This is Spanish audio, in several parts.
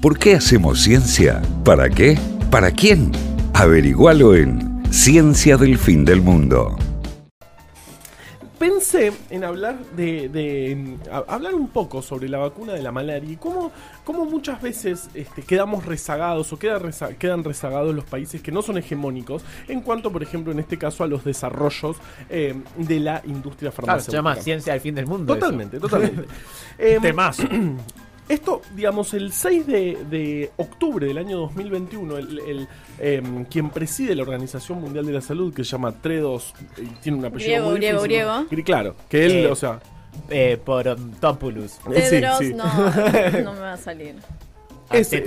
¿Por qué hacemos ciencia? ¿Para qué? ¿Para quién? Averigualo en Ciencia del Fin del Mundo. Pensé en hablar de, de- a- hablar un poco sobre la vacuna de la malaria y cómo, cómo muchas veces este, quedamos rezagados o queda reza- quedan rezagados los países que no son hegemónicos en cuanto, por ejemplo, en este caso a los desarrollos eh, de la industria Claro, se farmacéutica. llama Ciencia del Fin del Mundo. eso. Totalmente, totalmente. Temazo. Esto, digamos, el 6 de, de octubre del año 2021, el, el, em, quien preside la Organización Mundial de la Salud, que se llama Tredos, eh, tiene un apellido Griego, muy griego, difícil, ¿no? griego. Gri- Claro, que él, Eh, o sea... Eh, por Ontopoulos. eh, sí, Tedros, sí. no, no me va a salir. Ese,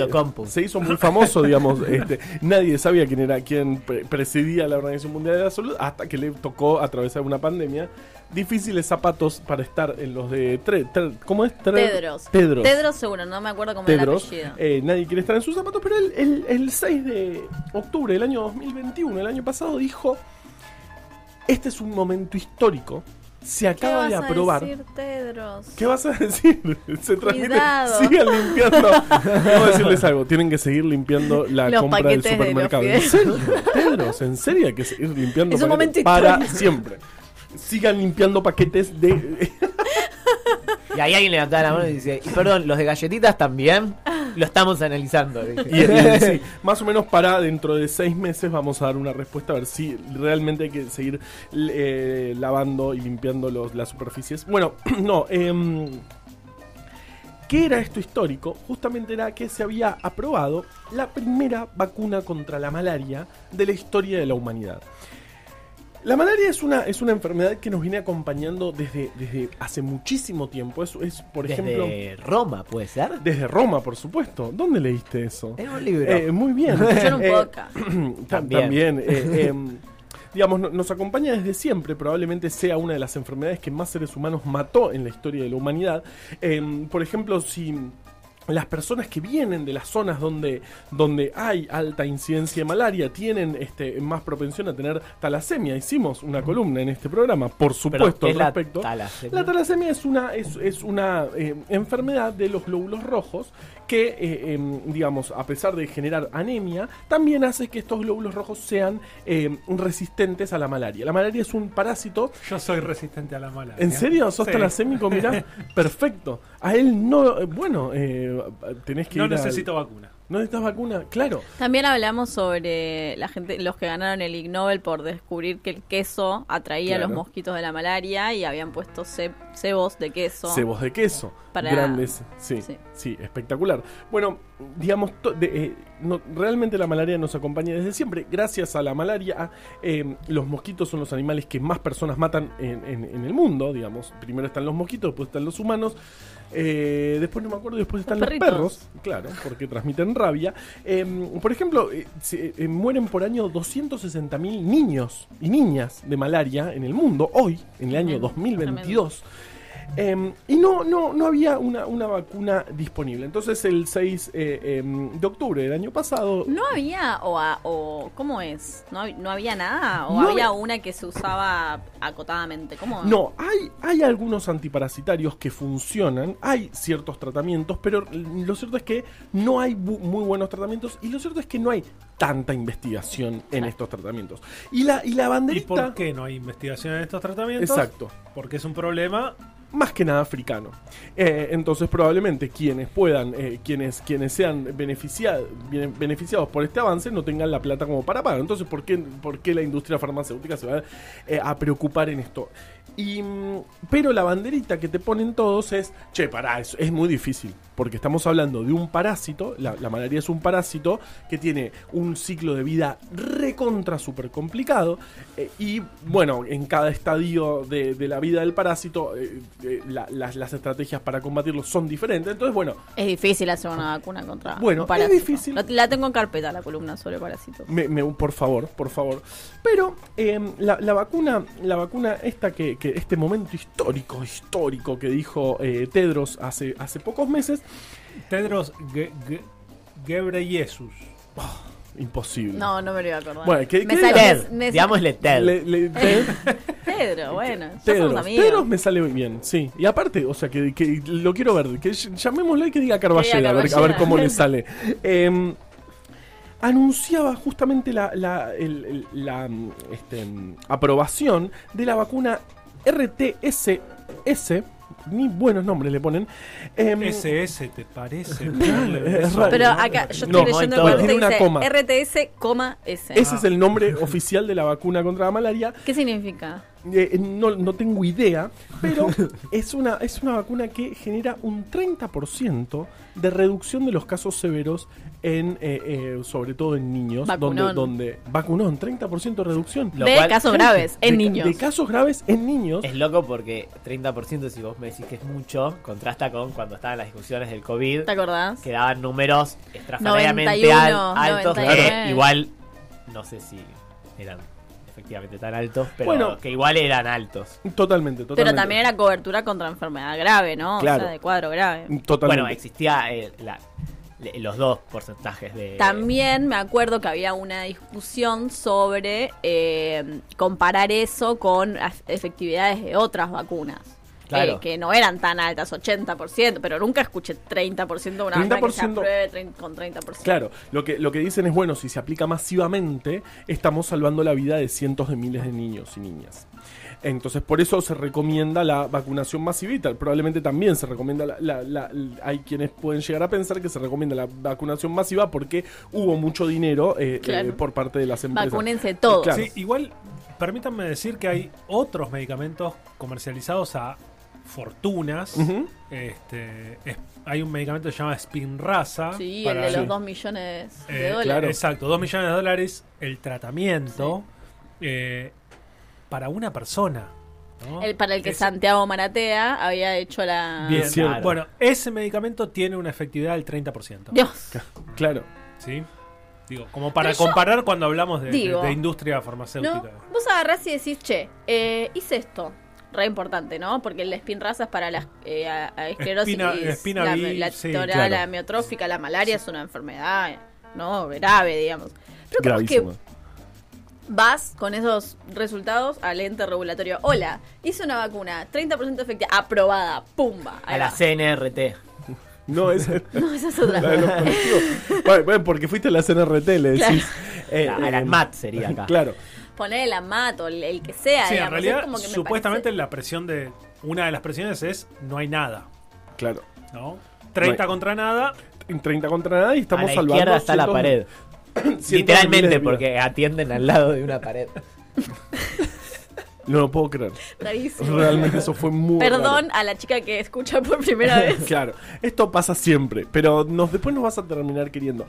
se hizo muy famoso, digamos, este, nadie sabía quién era quien pre- presidía la Organización Mundial de la Salud hasta que le tocó atravesar una pandemia. Difíciles zapatos para estar en los de... Tre- Tre- ¿Cómo es? Tre- Tedros. Tedros. Tedros seguro, no me acuerdo cómo era el Tedros. apellido. Eh, nadie quiere estar en sus zapatos, pero él el, el 6 de octubre del año 2021, el año pasado, dijo: Este es un momento histórico. Se ¿Qué acaba vas de a aprobar. decir, Tedros? ¿Qué vas a decir? Se transmite. Sigan limpiando. Debo decirles algo. Tienen que seguir limpiando la Los compra del paquetes de los supermercado. ¿En serio? Tedros, ¿en serio hay que seguir limpiando Es un para histórico. siempre? Sigan limpiando paquetes de. Y ahí alguien levantaba la mano y dice, y perdón, los de galletitas también lo estamos analizando. Y, más o menos para dentro de seis meses vamos a dar una respuesta a ver si realmente hay que seguir eh, lavando y limpiando los, las superficies. Bueno, no. em, ¿Qué era esto histórico? Justamente era que se había aprobado la primera vacuna contra la malaria de la historia de la humanidad. La malaria es una, es una enfermedad que nos viene acompañando desde, desde hace muchísimo tiempo. Es, es, por ejemplo, Desde Roma, ¿puede ser? desde Roma, por supuesto. ¿Dónde leíste eso? En un libro. Eh, muy bien. Yo un Eh, podcast. tam- También. También. eh, digamos, no- nos acompaña desde siempre. Probablemente sea una de las enfermedades que más seres humanos mató en la historia de la humanidad. Em, por ejemplo, si las personas que vienen de las zonas donde, donde hay alta incidencia de malaria tienen este, más propensión a tener talasemia. Hicimos una columna en este programa, por supuesto, ¿qué al es la respecto. talasemia? La talasemia es una, es, es una eh, enfermedad de los glóbulos rojos que, eh, em, digamos, a pesar de generar anemia, también hace que estos glóbulos rojos sean em, resistentes a la malaria. La malaria es un parásito. Yo soy resistente a la mala. ¿En serio? ¿Sos Sí. talasémico? Mirá, perfecto. A él no, eh, bueno, eh, tenés que No ir al- necesito vacuna. ¿No necesitas vacuna? Claro. También hablamos sobre la gente, los que ganaron el Ig Nobel por descubrir que el queso atraía a Claro. los mosquitos de la malaria y habían puesto ce- cebos de queso. Cebos de queso. Para- Grandes. Sí, sí, Sí. espectacular. Bueno, digamos, de- eh, no- realmente la malaria nos acompaña desde siempre. Gracias a la malaria, eh, los mosquitos son los animales que más personas matan en, en- en el mundo, digamos. Primero están los mosquitos, después están los humanos. eh, después no me acuerdo, después están Los perros, claro, porque transmiten rabia. Por ejemplo, se- mueren por año 260.000 niños y niñas de malaria en el mundo, hoy, en el año Tremendo, 2022. Eh, y no, no, no había una, una vacuna disponible. Entonces el 6 eh, em, de octubre del año pasado... No había, o, a- o ¿cómo es? ¿No, no había nada? ¿O No había una que se usaba acotadamente? ¿Cómo? No, hay, hay algunos antiparasitarios que funcionan, hay ciertos tratamientos, pero lo cierto es que no hay bu- muy buenos tratamientos y lo cierto es que no hay tanta investigación en estos tratamientos. Y la, y la ¿Y banderita... por qué no hay investigación en estos tratamientos? Exacto. Porque es un problema. Más que nada africano. Eh, entonces probablemente quienes puedan, eh, quienes, quienes sean beneficiados, beneficiados por este avance no tengan la plata como para pagar. Entonces, ¿por qué, por qué la industria farmacéutica se va eh, a preocupar en esto? Y, pero la banderita que te ponen todos es, che, pará, es, es muy difícil, porque estamos hablando de un parásito, la, la malaria es un parásito que tiene un ciclo de vida recontra súper complicado, eh, y bueno, en cada estadio de, de la vida del parásito, eh, eh, la- las, las estrategias para combatirlo son diferentes, entonces bueno, Es difícil hacer una vacuna contra Bueno, un parásito. es difícil. La, la tengo en carpeta, la columna sobre parásitos. Me, me- por favor, por favor. Pero la, la vacuna, la vacuna esta que, que este momento histórico, histórico que dijo eh, Tedros hace, hace pocos meses, Tedros Ge- Ge- Ghebreyesus. imposible. No, no me lo iba a acordar. Bueno, ¿qué- me qué sale- Ted, me- me- digámosle Ted. Le- le- Ted- Pedro, bueno, Tedros. me sale bien, sí. Y aparte, o sea, que, que lo quiero ver. Que ll- llamémosle y que diga Carballeda, a, ver, a ver cómo le sale. Em, anunciaba justamente la, la, el- el- la, este, aprobación de la vacuna RTSS. Ni buenos nombres le ponen. Em, SS, ¿te parece? es raro. Pero acá yo estoy No, leyendo Tiene una dice coma. RTS, coma S. Ese es el nombre oficial de la vacuna contra la malaria. ¿Qué significa? Eh, no, no tengo idea, pero es una, es una vacuna que genera un 30% de reducción de los casos severos en eh, eh, sobre todo en niños. Donde, Vacunón. donde vacunón, 30% de reducción. Lo de cual- casos graves en de, niños. De casos graves en niños. Es loco porque 30% si vos me decís que es mucho, contrasta con cuando estaban las discusiones del COVID, ¿Te acordás? que daban números estrafalariamente 91, al- altos, 99. que igual, no sé si eran efectivamente tan altos, pero Bueno. que igual eran altos. Totalmente, totalmente. Pero también era cobertura contra enfermedad grave, ¿no? Claro. O sea, de cuadro grave. Totalmente. Bueno, existía eh, la- los dos porcentajes de... También me acuerdo que había una discusión sobre eh, comparar eso con af- efectividades de otras vacunas. Claro. Eh, que no eran tan altas, 80%, pero nunca escuché 30% de una vacuna que se 30%. apruebe con 30%. Claro, lo que, lo que dicen es, bueno, si se aplica masivamente, estamos salvando la vida de cientos de miles de niños y niñas. Entonces, por eso se recomienda la vacunación tal. Probablemente también se recomienda la, la- la- hay quienes pueden llegar a pensar que se recomienda la vacunación masiva porque hubo mucho dinero eh, Claro. eh, por parte de las empresas. Vacúnense todos. Claro. Sí, igual, permítanme decir que hay otros medicamentos comercializados a fortunas. Este, es- hay un medicamento que se llama Spinraza. Sí, para- el de los Sí. 2 millones de Eh, dólares. claro. Exacto, 2 millones de dólares el tratamiento eh, para una persona. ¿no? El, para el que Es- Santiago Maratea había hecho la... Bien. Claro. bueno, ese medicamento tiene una efectividad del 30%. Dios. Claro. ¿Sí? Digo, como para Pero yo- comparar cuando hablamos de, de- Digo, de industria farmacéutica. ¿No? Vos agarrás y decís, che, eh, hice esto. Re importante, ¿no? Porque el espinraza es para la eh, a- a esclerosis, Espina- espina la, vi- la sí, claro. amiotrófica, la malaria es una enfermedad, ¿no? Grave, digamos. Pero ¿cómo es que Gravísimo. vas con esos resultados al ente regulatorio? Hola, hice una vacuna, 30% efectiva, aprobada, pumba. A la. CNRT. No, es No, esa es otra. la de los colectivos. Bueno, bueno, porque fuiste a la CNRT, le decís. Eh, A la eh, ANMAT sería acá. Claro. Poner el amato, el, el que sea, Sí, en digamos, realidad, como que me supuestamente parece- la presión de. Una de las presiones es no hay nada. Claro. ¿no? 30 No hay- contra nada. En 30 contra nada y a estamos la salvando. izquierda está la pared. Literalmente, porque atienden al lado de una pared. No lo puedo creer. Rarísimo. Realmente eso fue muy. Perdón raro. a la chica que escucha por primera vez. Claro, esto pasa siempre, pero nos, después nos vas a terminar queriendo.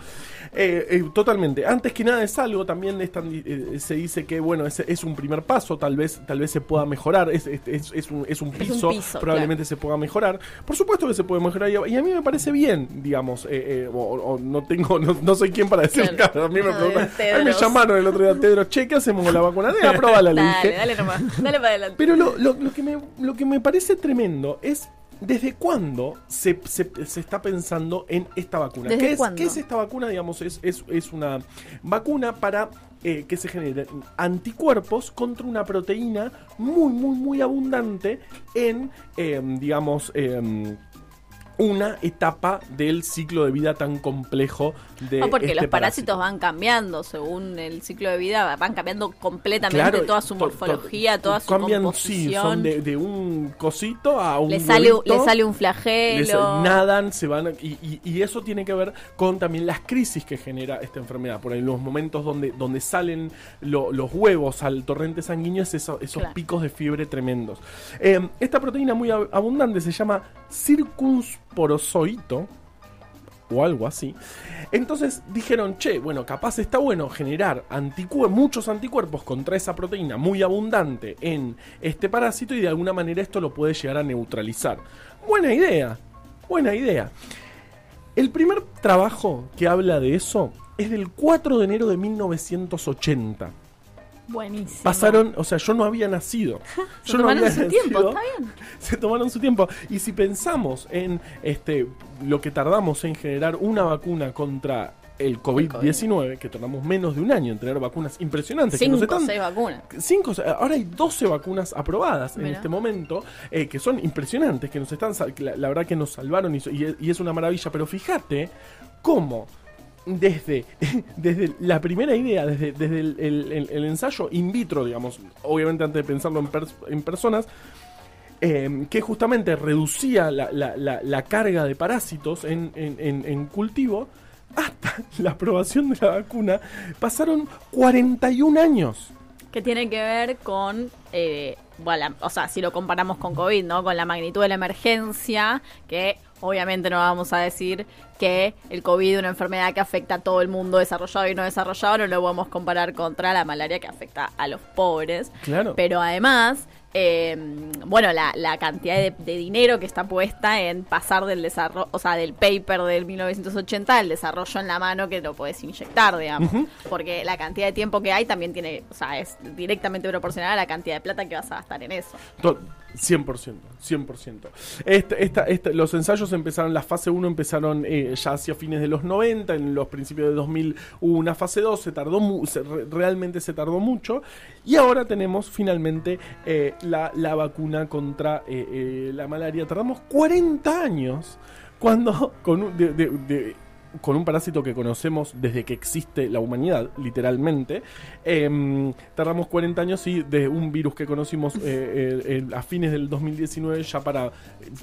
Eh, eh, totalmente. Antes que nada es algo, también están, eh, se dice que bueno, es, es un primer paso, tal vez, tal vez se pueda mejorar, es, es, es- es un, es un un piso, piso, probablemente se pueda mejorar. Por supuesto que se puede mejorar y a, y a mí me parece bien, digamos, eh, eh, o, o no tengo, no, no soy quien para decir, Claro. a mí me No, me llamaron el otro día, Tedros, che, ¿qué hacemos con la vacuna? Eh, aprobala, le dije. Dale, dale nomás. Dale para adelante. Pero lo, lo- lo que me, lo que me parece tremendo es desde cuándo se, se- se está pensando en esta vacuna. ¿Desde ¿Qué es, cuándo? qué es esta vacuna? Digamos, es, es, es una vacuna para eh, que se generen anticuerpos contra una proteína muy, muy, muy abundante en, eh, digamos, em, una etapa del ciclo de vida tan complejo de No, porque este los parásitos parásito. van cambiando según el ciclo de vida, van cambiando completamente Claro, toda su morfología, toda su cambian, composición. Sí, son de, de un cosito a un le, sale, le sale un flagelo. nadan, se van y, y- y eso tiene que ver con también las crisis que genera esta enfermedad. Por ahí los momentos donde, donde salen lo- los huevos al torrente sanguíneo, es eso- esos Claro. picos de fiebre tremendos. Eh, esta proteína muy ab- abundante se llama circunsporozoito o algo así. Entonces dijeron, che, bueno, capaz está bueno generar muchos anticuerpos contra esa proteína muy abundante en este parásito y de alguna manera esto lo puede llegar a neutralizar. Buena idea, buena idea. El primer trabajo que habla de eso es del 4 de enero de 1980. Buenísimo. Pasaron, o sea, yo no había nacido. Se Yo no tomaron había su tiempo, está bien. se tomaron su tiempo. Y si pensamos en este lo que tardamos en generar una vacuna contra el COVID-19, que tardamos menos de un año en tener vacunas impresionantes. que Cinco o están- seis vacunas. Cinco, ahora hay 12 vacunas aprobadas en este momento, eh, que son impresionantes, que nos están, que la, la verdad que nos salvaron y es una maravilla, pero fíjate cómo desde, desde la primera idea, desde, desde el, ensayo in vitro, digamos, obviamente antes de pensarlo en, pers- en personas, eh, que justamente reducía la, la- carga de parásitos en, en- cultivo, hasta la aprobación de la vacuna, pasaron 41 años. Que tiene que ver con, eh, bueno, o sea, si lo comparamos con COVID, ¿no? Con la magnitud de la emergencia, que obviamente no vamos a decir que el COVID es una enfermedad que afecta a todo el mundo desarrollado y no desarrollado, no lo podemos comparar contra la malaria que afecta a los pobres. Claro. Pero además, eh, bueno, la, la cantidad de, de dinero que está puesta en pasar del desarrollo, o sea, del paper del 1980 al desarrollo en la mano que lo puedes inyectar, digamos. Porque la cantidad de tiempo que hay también tiene, o sea, es directamente proporcional a la cantidad de plata que vas a gastar en eso. To- 100%, 100%. Este, los ensayos empezaron, la fase 1 empezaron eh, ya hacia fines de los 90, en los principios de 2000 hubo una fase 2, se tardó realmente se tardó mucho, y ahora tenemos finalmente eh, la, vacuna contra eh, la malaria. Tardamos 40 años cuando con un, con un parásito que conocemos desde que existe la humanidad, literalmente. Em, tardamos 40 años y de un virus que conocimos eh, eh, eh, a fines del 2019, ya para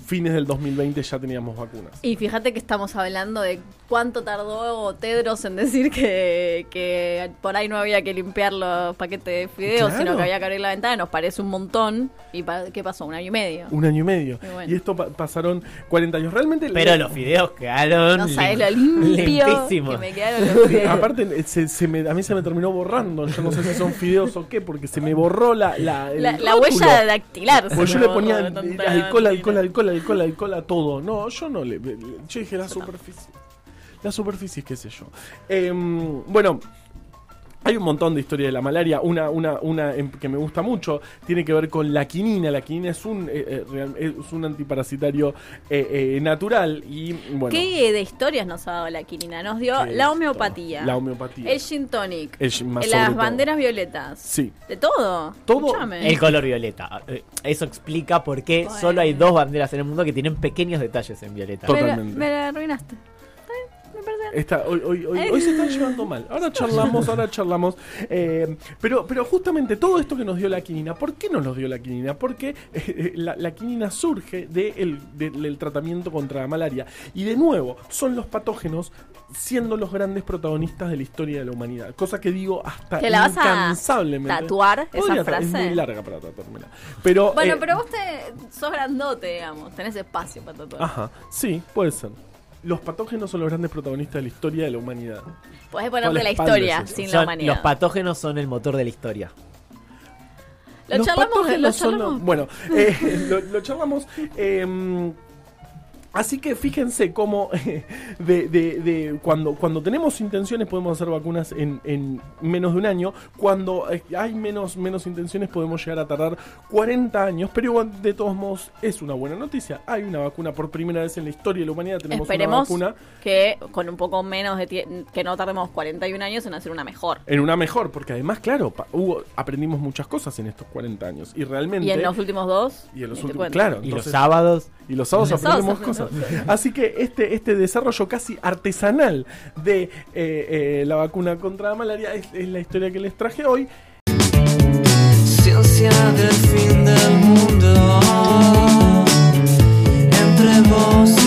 fines del 2020 ya teníamos vacunas. Y fíjate que estamos hablando de cuánto tardó Tedros en decir que, que por ahí no había que limpiar los paquetes de fideos, Claro. sino que había que abrir la ventana. Nos parece un montón. ¿Y pa- qué pasó? ¿Un año y medio? Un año y medio. Y bueno. Y esto pa- pasaron 40 años. Realmente... Pero los fideos quedaron No sabes lo lim- limpio limpísimos. que me quedaron los fideos. Aparte, se, se me- a mí se me terminó borrando. Yo no sé si son fideos o qué, porque se me borró la, la, el La, la rótulo. huella dactilar. se Pues yo me le borró ponía tanta alcohol, alcohol, mentira. alcohol, alcohol, alcohol a todo. No, yo no le. Yo dije la superficie. La superficie, qué sé yo. Em, bueno. Hay un montón de historia de la malaria. Una, una, una que me gusta mucho tiene que ver con la quinina. La quinina es un, eh, eh, es un antiparasitario eh, eh, natural. Y bueno. ¿Qué de historias nos ha dado la quinina? Nos dio ¿Qué la homeopatía. La homeopatía. El gin tonic. El gin- las todo. banderas violetas. Sí. De todo. Todo. El color violeta. Eso explica por qué Bueno. solo hay dos banderas en el mundo que tienen pequeños detalles en violeta. Tot- me, la, Totalmente. me la arruinaste. Está, hoy, hoy, hoy, hoy se están llevando mal. Ahora charlamos, ahora charlamos. Eh, pero, pero justamente todo esto que nos dio la quinina, ¿por qué nos lo dio la quinina? Porque eh, la, la quinina surge de el- del del tratamiento contra la malaria. Y de nuevo, son los patógenos siendo los grandes protagonistas de la historia de la humanidad. Cosa que digo hasta ¿Te la vas a incansablemente. tatuar esa Podría ta- Es frase? muy larga para tatuármela. Pero, Bueno, eh, pero vos te, sos grandote, digamos. Tenés espacio para tatuar. Ajá, sí, puede ser. Los patógenos son los grandes protagonistas de la historia de la humanidad. Podés Toda ponerte la historia sin la humanidad. los patógenos son el motor de la historia. Lo Los charlamos, patógenos lo son charlamos. bueno, eh, lo, lo charlamos. eh, así que fíjense cómo eh, de, de- de cuando, cuando tenemos intenciones podemos hacer vacunas en, en menos de un año. Cuando eh, hay menos, menos intenciones podemos llegar a tardar 40 años. Pero igual, de todos modos es una buena noticia. Hay una vacuna por primera vez en la historia de la humanidad. Tenemos Esperemos una vacuna que con un poco menos de que no tardemos 41 años en hacer una mejor. en una mejor. Porque además, claro, hubo, aprendimos muchas cosas en estos 40 años. Y realmente... Y en los últimos dos. y en los ni te últimos, claro, Y los sábados. Y los sábados aprendemos cosas. Así que este, este desarrollo casi artesanal de eh, eh, la vacuna contra la malaria es, es la historia que les traje hoy. Ciencia del fin del mundo entre vos